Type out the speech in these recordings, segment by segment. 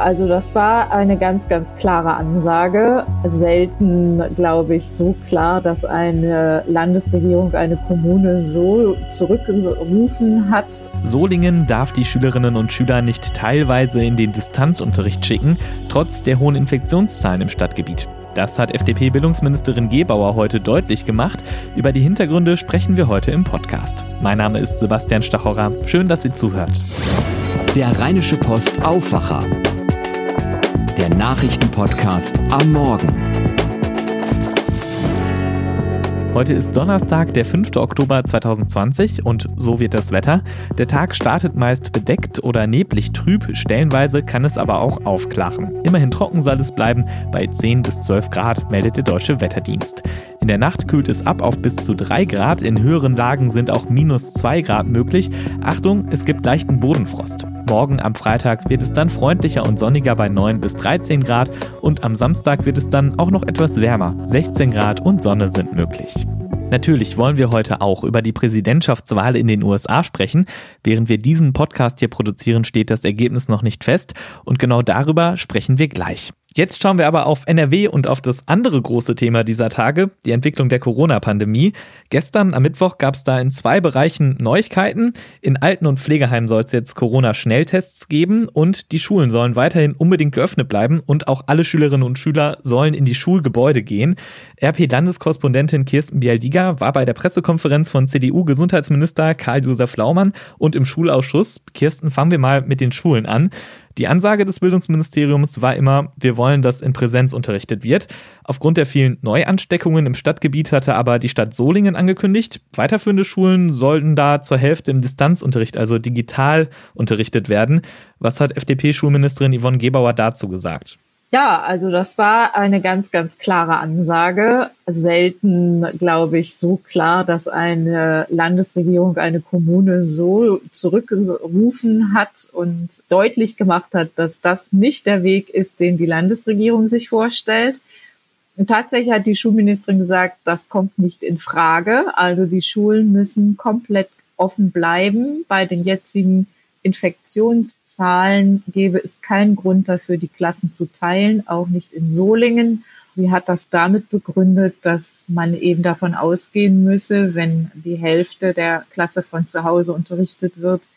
Also das war eine ganz, ganz klare Ansage. Selten, glaube ich, so klar, dass eine Landesregierung eine Kommune so zurückgerufen hat. Solingen darf die Schülerinnen und Schüler nicht teilweise in den Distanzunterricht schicken, trotz der hohen Infektionszahlen im Stadtgebiet. Das hat FDP-Bildungsministerin Gebauer heute deutlich gemacht. Über die Hintergründe sprechen wir heute im Podcast. Mein Name ist Sebastian Stachorer. Schön, dass Sie zuhört. Der Rheinische Post Aufwacher. Der Nachrichtenpodcast am Morgen. Heute ist Donnerstag, der 5. Oktober 2020 und so wird das Wetter. Der Tag startet meist bedeckt oder neblig trüb, stellenweise kann es aber auch aufklaren. Immerhin trocken soll es bleiben, bei 10 bis 12 Grad meldet der Deutsche Wetterdienst. In der Nacht kühlt es ab auf bis zu 3 Grad, in höheren Lagen sind auch minus 2 Grad möglich. Achtung, es gibt leichten Bodenfrost. Morgen am Freitag wird es dann freundlicher und sonniger bei 9 bis 13 Grad und am Samstag wird es dann auch noch etwas wärmer. 16 Grad und Sonne sind möglich. Natürlich wollen wir heute auch über die Präsidentschaftswahl in den USA sprechen. Während wir diesen Podcast hier produzieren, steht das Ergebnis noch nicht fest und genau darüber sprechen wir gleich. Jetzt schauen wir aber auf NRW und auf das andere große Thema dieser Tage, die Entwicklung der Corona-Pandemie. Gestern am Mittwoch gab es da in zwei Bereichen Neuigkeiten. In Alten- und Pflegeheimen soll es jetzt Corona-Schnelltests geben und die Schulen sollen weiterhin unbedingt geöffnet bleiben und auch alle Schülerinnen und Schüler sollen in die Schulgebäude gehen. RP-Landeskorrespondentin Kirsten Bialdiga war bei der Pressekonferenz von CDU-Gesundheitsminister Karl-Josef Laumann und im Schulausschuss. Kirsten, fangen wir mal mit den Schulen an. Die Ansage des Bildungsministeriums war immer, wir wollen, dass in Präsenz unterrichtet wird. Aufgrund der vielen Neuansteckungen im Stadtgebiet hatte aber die Stadt Solingen angekündigt, weiterführende Schulen sollten da zur Hälfte im Distanzunterricht, also digital unterrichtet werden. Was hat FDP-Schulministerin Yvonne Gebauer dazu gesagt? Ja, also das war eine ganz, ganz klare Ansage. Selten, glaube ich, so klar, dass eine Landesregierung eine Kommune so zurückgerufen hat und deutlich gemacht hat, dass das nicht der Weg ist, den die Landesregierung sich vorstellt. Und tatsächlich hat die Schulministerin gesagt, das kommt nicht in Frage. Also die Schulen müssen komplett offen bleiben bei den jetzigen Infektionszahlen gäbe es keinen Grund dafür, die Klassen zu teilen, auch nicht in Solingen. Sie hat das damit begründet, dass man eben davon ausgehen müsse, wenn die Hälfte der Klasse von zu Hause unterrichtet wird,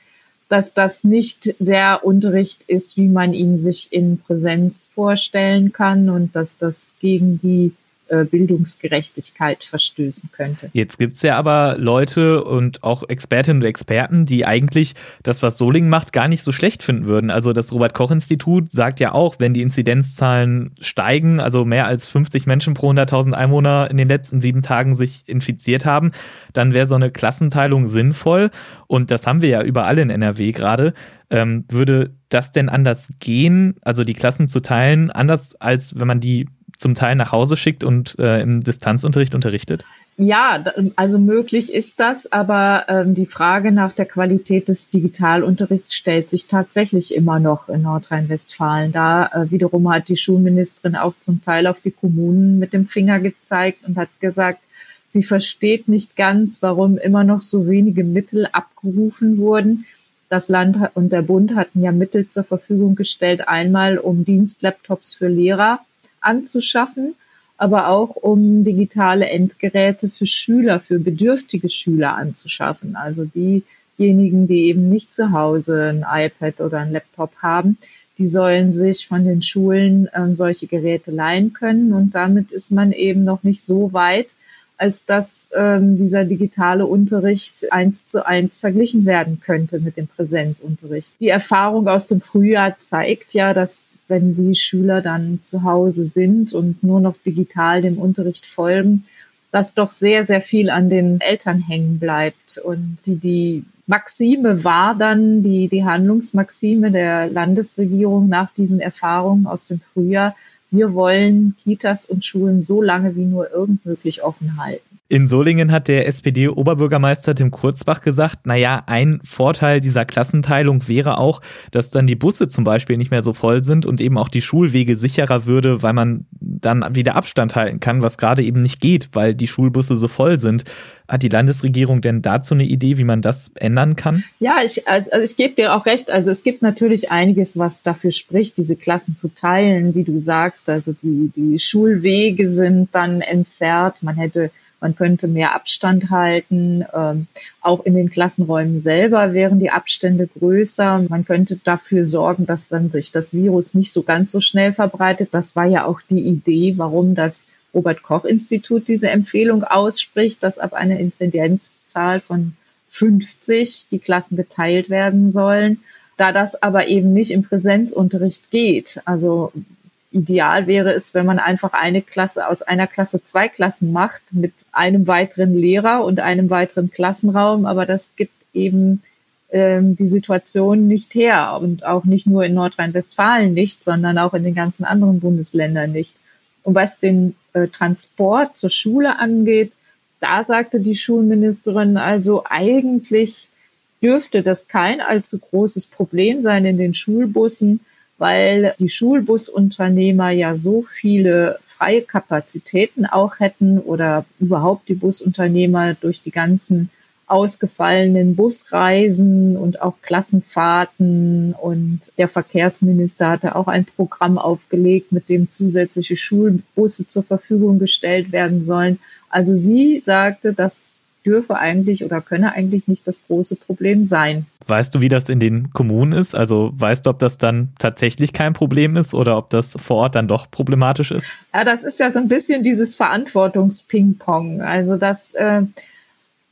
dass das nicht der Unterricht ist, wie man ihn sich in Präsenz vorstellen kann und dass das gegen die äh, Bildungsgerechtigkeit verstößen könnte. Jetzt gibt es ja aber Leute und auch Expertinnen und Experten, die eigentlich das, was Solingen macht, gar nicht so schlecht finden würden. Also das Robert-Koch-Institut sagt ja auch, wenn die Inzidenzzahlen steigen, also mehr als 50 Menschen pro 100.000 Einwohner in den letzten sieben Tagen sich infiziert haben, dann wäre so eine Klassenteilung sinnvoll. Und das haben wir ja überall in NRW gerade. Ähm, würde das denn anders gehen, also die Klassen zu teilen, anders als wenn man die zum Teil nach Hause schickt und äh, im Distanzunterricht unterrichtet? Ja, also möglich ist das, aber ähm, die Frage nach der Qualität des Digitalunterrichts stellt sich tatsächlich immer noch in Nordrhein-Westfalen. Da äh, wiederum hat die Schulministerin auch zum Teil auf die Kommunen mit dem Finger gezeigt und hat gesagt, sie versteht nicht ganz, warum immer noch so wenige Mittel abgerufen wurden. Das Land und der Bund hatten ja Mittel zur Verfügung gestellt, einmal um Dienstlaptops für Lehrer anzuschaffen, aber auch um digitale Endgeräte für Schüler, für bedürftige Schüler anzuschaffen. Also diejenigen, die eben nicht zu Hause ein iPad oder ein Laptop haben, die sollen sich von den Schulen ähm, solche Geräte leihen können. Und damit ist man eben noch nicht so weit, als dass ähm, dieser digitale Unterricht eins zu eins verglichen werden könnte mit dem Präsenzunterricht. Die Erfahrung aus dem Frühjahr zeigt ja, dass wenn die Schüler dann zu Hause sind und nur noch digital dem Unterricht folgen, dass doch sehr, sehr viel an den Eltern hängen bleibt und die, die Maxime war dann, die, die Handlungsmaxime der Landesregierung nach diesen Erfahrungen aus dem Frühjahr, wir wollen Kitas und Schulen so lange wie nur irgend möglich offen halten. In Solingen hat der SPD-Oberbürgermeister Tim Kurzbach gesagt, naja, ein Vorteil dieser Klassenteilung wäre auch, dass dann die Busse zum Beispiel nicht mehr so voll sind und eben auch die Schulwege sicherer würde, weil man dann wieder Abstand halten kann, was gerade eben nicht geht, weil die Schulbusse so voll sind. Hat die Landesregierung denn dazu eine Idee, wie man das ändern kann? Ja, ich, also ich gebe dir auch recht. Also es gibt natürlich einiges, was dafür spricht, diese Klassen zu teilen, wie du sagst. Also die, die Schulwege sind dann entzerrt. Man hätte man könnte mehr Abstand halten. Ähm, auch in den Klassenräumen selber wären die Abstände größer. Man könnte dafür sorgen, dass dann sich das Virus nicht so ganz so schnell verbreitet. Das war ja auch die Idee, warum das Robert Koch Institut diese Empfehlung ausspricht, dass ab einer Inzidenzzahl von 50 die Klassen geteilt werden sollen. Da das aber eben nicht im Präsenzunterricht geht, also ideal wäre es, wenn man einfach eine Klasse aus einer Klasse zwei Klassen macht mit einem weiteren Lehrer und einem weiteren Klassenraum. Aber das gibt eben ähm, die Situation nicht her und auch nicht nur in Nordrhein-Westfalen nicht, sondern auch in den ganzen anderen Bundesländern nicht. Und was den äh, Transport zur Schule angeht, da sagte die Schulministerin also eigentlich dürfte das kein allzu großes Problem sein in den Schulbussen weil die Schulbusunternehmer ja so viele freie Kapazitäten auch hätten oder überhaupt die Busunternehmer durch die ganzen ausgefallenen Busreisen und auch Klassenfahrten. Und der Verkehrsminister hatte auch ein Programm aufgelegt, mit dem zusätzliche Schulbusse zur Verfügung gestellt werden sollen. Also sie sagte, dass dürfe eigentlich oder könne eigentlich nicht das große Problem sein. Weißt du, wie das in den Kommunen ist? Also weißt du, ob das dann tatsächlich kein Problem ist oder ob das vor Ort dann doch problematisch ist? Ja, das ist ja so ein bisschen dieses Verantwortungsping-Pong. Also das äh,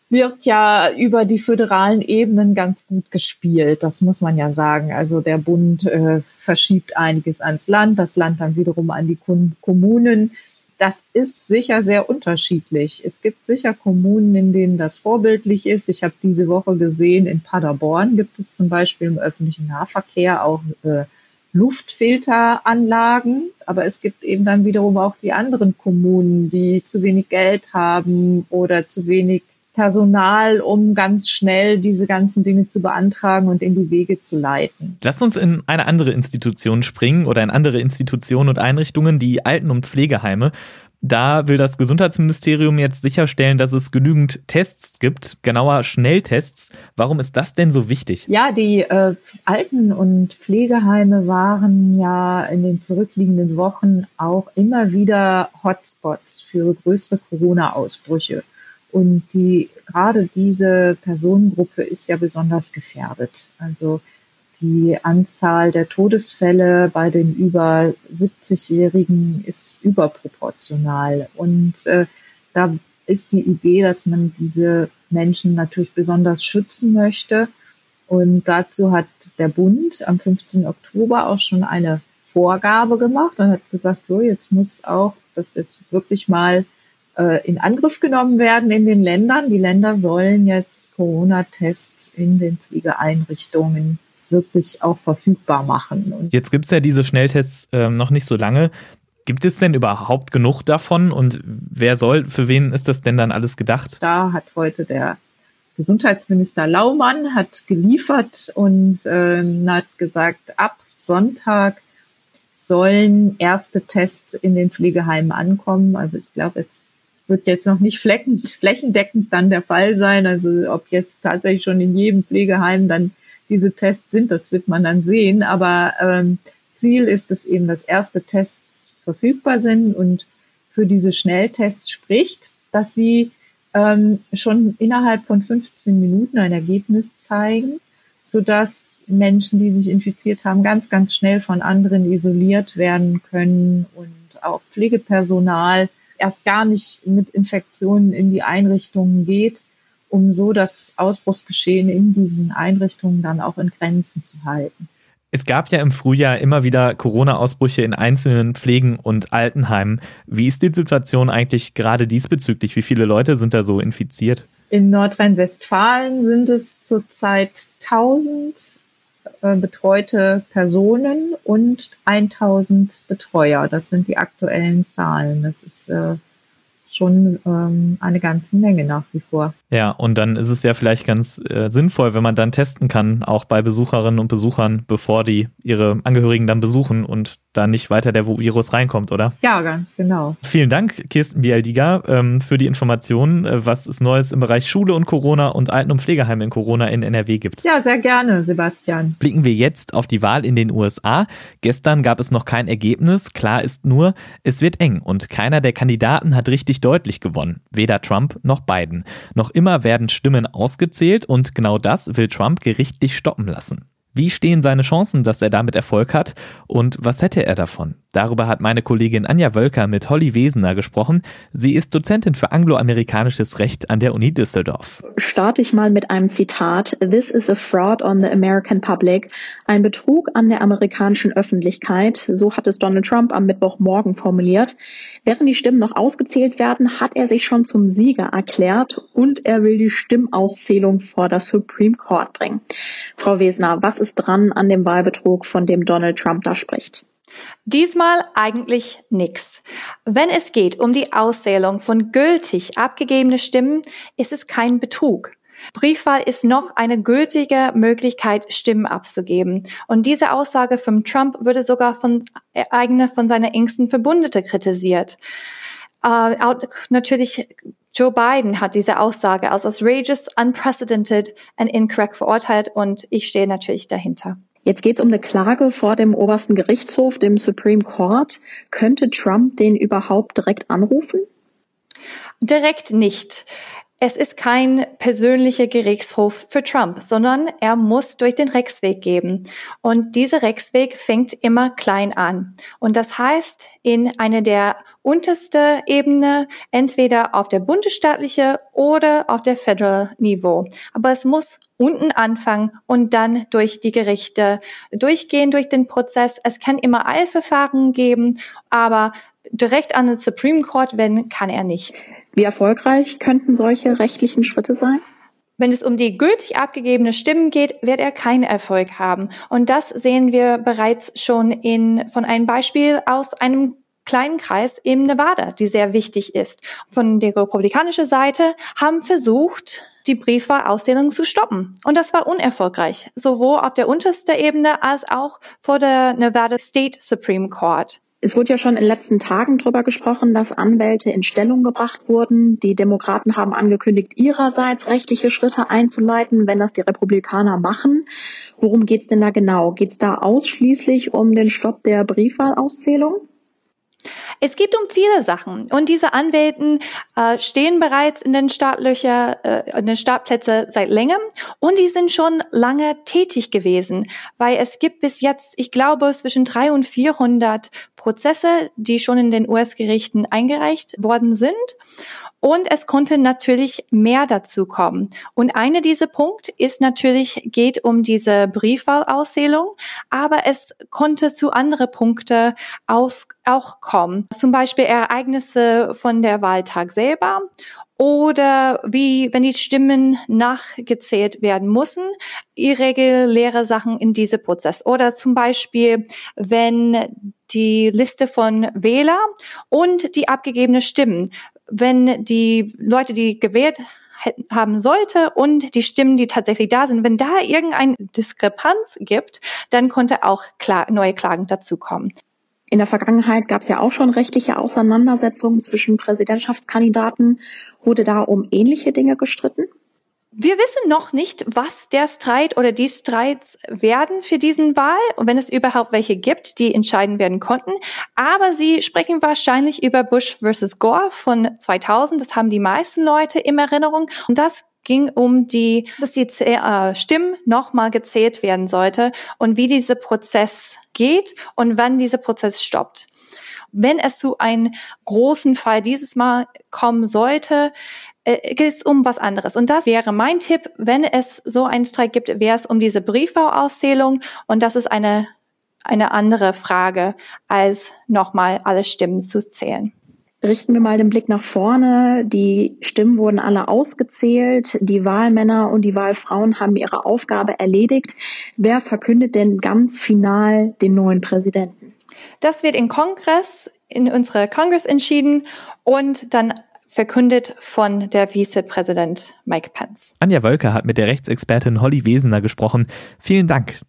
wird ja über die föderalen Ebenen ganz gut gespielt. Das muss man ja sagen. Also der Bund äh, verschiebt einiges ans Land, das Land dann wiederum an die Kommunen das ist sicher sehr unterschiedlich. Es gibt sicher Kommunen, in denen das vorbildlich ist. Ich habe diese Woche gesehen, in Paderborn gibt es zum Beispiel im öffentlichen Nahverkehr auch äh, Luftfilteranlagen. Aber es gibt eben dann wiederum auch die anderen Kommunen, die zu wenig Geld haben oder zu wenig Personal, um ganz schnell diese ganzen Dinge zu beantragen und in die Wege zu leiten. Lass uns in eine andere Institution springen oder in andere Institutionen und Einrichtungen, die Alten- und Pflegeheime. Da will das Gesundheitsministerium jetzt sicherstellen, dass es genügend Tests gibt, genauer Schnelltests. Warum ist das denn so wichtig? Ja, die äh, Alten- und Pflegeheime waren ja in den zurückliegenden Wochen auch immer wieder Hotspots für größere Corona-Ausbrüche. Und die, gerade diese Personengruppe ist ja besonders gefährdet. Also die Anzahl der Todesfälle bei den über 70-Jährigen ist überproportional. Und äh, da ist die Idee, dass man diese Menschen natürlich besonders schützen möchte. Und dazu hat der Bund am 15. Oktober auch schon eine Vorgabe gemacht und hat gesagt, so, jetzt muss auch das jetzt wirklich mal in Angriff genommen werden in den Ländern. Die Länder sollen jetzt Corona-Tests in den Pflegeeinrichtungen wirklich auch verfügbar machen. Und jetzt gibt es ja diese Schnelltests äh, noch nicht so lange. Gibt es denn überhaupt genug davon und wer soll, für wen ist das denn dann alles gedacht? Da hat heute der Gesundheitsminister Laumann hat geliefert und äh, hat gesagt, ab Sonntag sollen erste Tests in den Pflegeheimen ankommen. Also ich glaube, es wird jetzt noch nicht flächendeckend dann der Fall sein. Also ob jetzt tatsächlich schon in jedem Pflegeheim dann diese Tests sind, das wird man dann sehen. Aber ähm, Ziel ist, dass eben das erste Tests verfügbar sind und für diese Schnelltests spricht, dass sie ähm, schon innerhalb von 15 Minuten ein Ergebnis zeigen, sodass Menschen, die sich infiziert haben, ganz, ganz schnell von anderen isoliert werden können und auch Pflegepersonal erst gar nicht mit Infektionen in die Einrichtungen geht, um so das Ausbruchsgeschehen in diesen Einrichtungen dann auch in Grenzen zu halten. Es gab ja im Frühjahr immer wieder Corona-Ausbrüche in einzelnen Pflegen- und Altenheimen. Wie ist die Situation eigentlich gerade diesbezüglich? Wie viele Leute sind da so infiziert? In Nordrhein-Westfalen sind es zurzeit 1000 äh, betreute Personen und 1000 Betreuer. Das sind die aktuellen Zahlen. Das ist äh, schon ähm, eine ganze Menge nach wie vor. Ja, und dann ist es ja vielleicht ganz äh, sinnvoll, wenn man dann testen kann, auch bei Besucherinnen und Besuchern, bevor die ihre Angehörigen dann besuchen und da nicht weiter der Virus reinkommt, oder? Ja, ganz genau. Vielen Dank, Kirsten Bialdiga, ähm, für die Informationen, äh, was es Neues im Bereich Schule und Corona und Alten- und Pflegeheim in Corona in NRW gibt. Ja, sehr gerne, Sebastian. Blicken wir jetzt auf die Wahl in den USA. Gestern gab es noch kein Ergebnis. Klar ist nur, es wird eng und keiner der Kandidaten hat richtig deutlich gewonnen. Weder Trump noch Biden. Noch immer werden Stimmen ausgezählt und genau das will Trump gerichtlich stoppen lassen. Wie stehen seine Chancen, dass er damit Erfolg hat und was hätte er davon? Darüber hat meine Kollegin Anja Wölker mit Holly Wesener gesprochen. Sie ist Dozentin für angloamerikanisches Recht an der Uni Düsseldorf. Starte ich mal mit einem Zitat. This is a fraud on the American public. Ein Betrug an der amerikanischen Öffentlichkeit. So hat es Donald Trump am Mittwochmorgen formuliert. Während die Stimmen noch ausgezählt werden, hat er sich schon zum Sieger erklärt und er will die Stimmauszählung vor das Supreme Court bringen. Frau Wesener, was ist dran an dem Wahlbetrug, von dem Donald Trump da spricht? Diesmal eigentlich nichts. Wenn es geht um die Auszählung von gültig abgegebene Stimmen, ist es kein Betrug. Briefwahl ist noch eine gültige Möglichkeit, Stimmen abzugeben. Und diese Aussage von Trump würde sogar von äh, eigene, von seiner engsten Verbündete kritisiert. Äh, natürlich Joe Biden hat diese Aussage als outrageous, unprecedented and incorrect verurteilt und ich stehe natürlich dahinter. Jetzt geht es um eine Klage vor dem obersten Gerichtshof, dem Supreme Court. Könnte Trump den überhaupt direkt anrufen? Direkt nicht. Es ist kein persönlicher Gerichtshof für Trump, sondern er muss durch den Rechtsweg geben. Und dieser Rechtsweg fängt immer klein an. Und das heißt, in eine der unterste Ebene, entweder auf der bundesstaatliche oder auf der Federal Niveau. Aber es muss unten anfangen und dann durch die Gerichte durchgehen, durch den Prozess. Es kann immer Eilverfahren geben, aber direkt an den Supreme Court wenden kann er nicht. Wie erfolgreich könnten solche rechtlichen Schritte sein? Wenn es um die gültig abgegebene Stimmen geht, wird er keinen Erfolg haben. Und das sehen wir bereits schon in, von einem Beispiel aus einem kleinen Kreis im Nevada, die sehr wichtig ist. Von der republikanischen Seite haben versucht, die Briefwahlauszählung zu stoppen. Und das war unerfolgreich, sowohl auf der untersten Ebene als auch vor der Nevada State Supreme Court. Es wurde ja schon in den letzten Tagen darüber gesprochen, dass Anwälte in Stellung gebracht wurden. Die Demokraten haben angekündigt, ihrerseits rechtliche Schritte einzuleiten, wenn das die Republikaner machen. Worum geht es denn da genau? Geht es da ausschließlich um den Stopp der Briefwahlauszählung? Es geht um viele Sachen und diese Anwälten äh, stehen bereits in den Startlöcher, äh, in den Startplätze seit längerem und die sind schon lange tätig gewesen, weil es gibt bis jetzt, ich glaube, zwischen 300 und 400 Prozesse, die schon in den US-Gerichten eingereicht worden sind und es konnte natürlich mehr dazu kommen. Und eine dieser Punkte ist natürlich, geht um diese Briefwahlauszählung, aber es konnte zu andere Punkte aus, auch kommen. Zum Beispiel Ereignisse von der Wahltag selber oder wie, wenn die Stimmen nachgezählt werden müssen, irreguläre Sachen in diesem Prozess. Oder zum Beispiel, wenn die Liste von Wähler und die abgegebene Stimmen wenn die Leute, die gewählt haben sollte und die Stimmen, die tatsächlich da sind, wenn da irgendeine Diskrepanz gibt, dann konnte auch neue Klagen dazukommen. In der Vergangenheit gab es ja auch schon rechtliche Auseinandersetzungen zwischen Präsidentschaftskandidaten. Wurde da um ähnliche Dinge gestritten? Wir wissen noch nicht, was der Streit oder die Streits werden für diesen Wahl und wenn es überhaupt welche gibt, die entscheiden werden konnten. Aber sie sprechen wahrscheinlich über Bush versus Gore von 2000. Das haben die meisten Leute im Erinnerung. Und das ging um die, dass die äh, Stimmen nochmal gezählt werden sollte und wie dieser Prozess geht und wann dieser Prozess stoppt. Wenn es zu einem großen Fall dieses Mal kommen sollte, äh, geht es um was anderes. Und das wäre mein Tipp, wenn es so einen Streik gibt, wäre es um diese Briefwahlauszählung. Und das ist eine, eine andere Frage, als nochmal alle Stimmen zu zählen. Richten wir mal den Blick nach vorne. Die Stimmen wurden alle ausgezählt. Die Wahlmänner und die Wahlfrauen haben ihre Aufgabe erledigt. Wer verkündet denn ganz final den neuen Präsidenten? Das wird im Kongress, in unserer Kongress entschieden und dann verkündet von der Vizepräsident Mike Pence. Anja Wölker hat mit der Rechtsexpertin Holly Wesener gesprochen. Vielen Dank.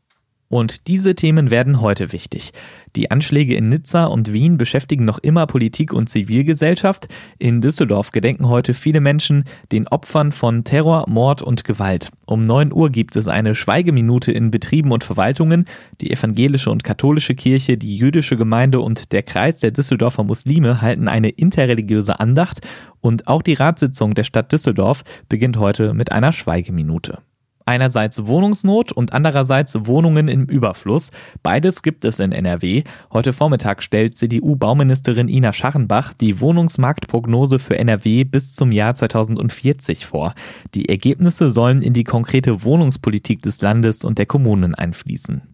Und diese Themen werden heute wichtig. Die Anschläge in Nizza und Wien beschäftigen noch immer Politik und Zivilgesellschaft. In Düsseldorf gedenken heute viele Menschen den Opfern von Terror, Mord und Gewalt. Um 9 Uhr gibt es eine Schweigeminute in Betrieben und Verwaltungen. Die evangelische und katholische Kirche, die jüdische Gemeinde und der Kreis der Düsseldorfer Muslime halten eine interreligiöse Andacht. Und auch die Ratssitzung der Stadt Düsseldorf beginnt heute mit einer Schweigeminute. Einerseits Wohnungsnot und andererseits Wohnungen im Überfluss. Beides gibt es in NRW. Heute Vormittag stellt CDU-Bauministerin Ina Scharrenbach die Wohnungsmarktprognose für NRW bis zum Jahr 2040 vor. Die Ergebnisse sollen in die konkrete Wohnungspolitik des Landes und der Kommunen einfließen.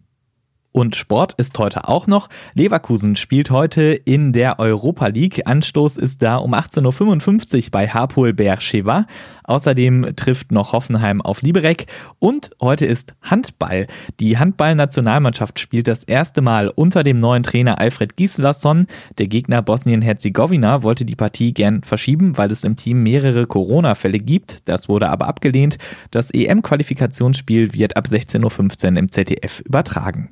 Und Sport ist heute auch noch. Leverkusen spielt heute in der Europa League. Anstoß ist da um 18.55 Uhr bei Hapoel Beersheva. Außerdem trifft noch Hoffenheim auf Liberec. Und heute ist Handball. Die Handballnationalmannschaft spielt das erste Mal unter dem neuen Trainer Alfred Gislason. Der Gegner Bosnien-Herzegowina wollte die Partie gern verschieben, weil es im Team mehrere Corona-Fälle gibt. Das wurde aber abgelehnt. Das EM-Qualifikationsspiel wird ab 16.15 Uhr im ZDF übertragen.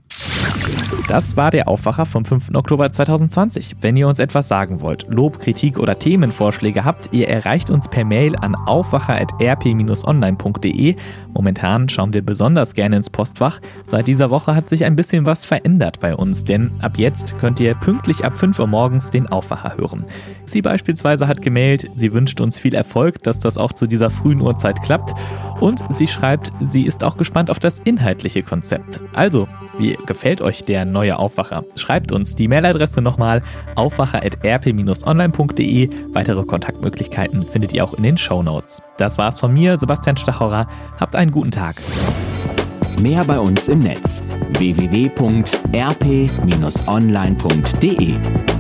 Das war der Aufwacher vom 5. Oktober 2020. Wenn ihr uns etwas sagen wollt, Lob, Kritik oder Themenvorschläge habt, ihr erreicht uns per Mail an aufwacher.rp-online.de. Momentan schauen wir besonders gerne ins Postfach. Seit dieser Woche hat sich ein bisschen was verändert bei uns, denn ab jetzt könnt ihr pünktlich ab 5 Uhr morgens den Aufwacher hören. Sie beispielsweise hat gemeldet, sie wünscht uns viel Erfolg, dass das auch zu dieser frühen Uhrzeit klappt. Und sie schreibt, sie ist auch gespannt auf das inhaltliche Konzept. Also, wie gefällt euch der neue Aufwacher? Schreibt uns die Mailadresse nochmal aufwacher.rp-online.de. Weitere Kontaktmöglichkeiten findet ihr auch in den Show Notes. Das war's von mir, Sebastian Stachauer. Habt einen guten Tag. Mehr bei uns im Netz www.rp-online.de